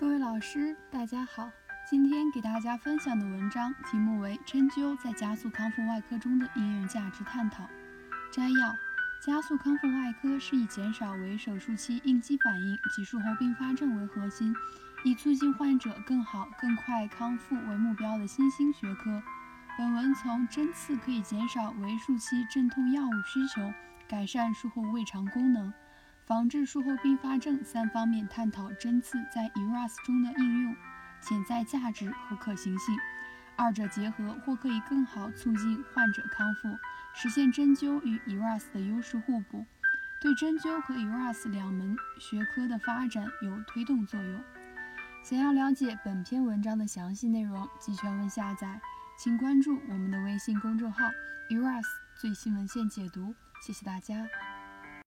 各位老师，大家好。今天给大家分享的文章题目为《针灸在加速康复外科中的应用价值探讨》。摘要：加速康复外科是以减少为手术期应激反应及术后并发症为核心，以促进患者更好、更快康复为目标的新兴学科。本文从针刺可以减少为术期镇痛药物需求，改善术后胃肠功能，防治术后并发症三方面探讨针刺在 ERAS 中的应用。潜在价值和可行性，二者结合或可以更好促进患者康复，实现针灸与 ERAS 的优势互补，对针灸和 ERAS 两门学科的发展有推动作用。想要了解本篇文章的详细内容及全文下载，请关注我们的微信公众号 ERAS 最新文献解读。谢谢大家。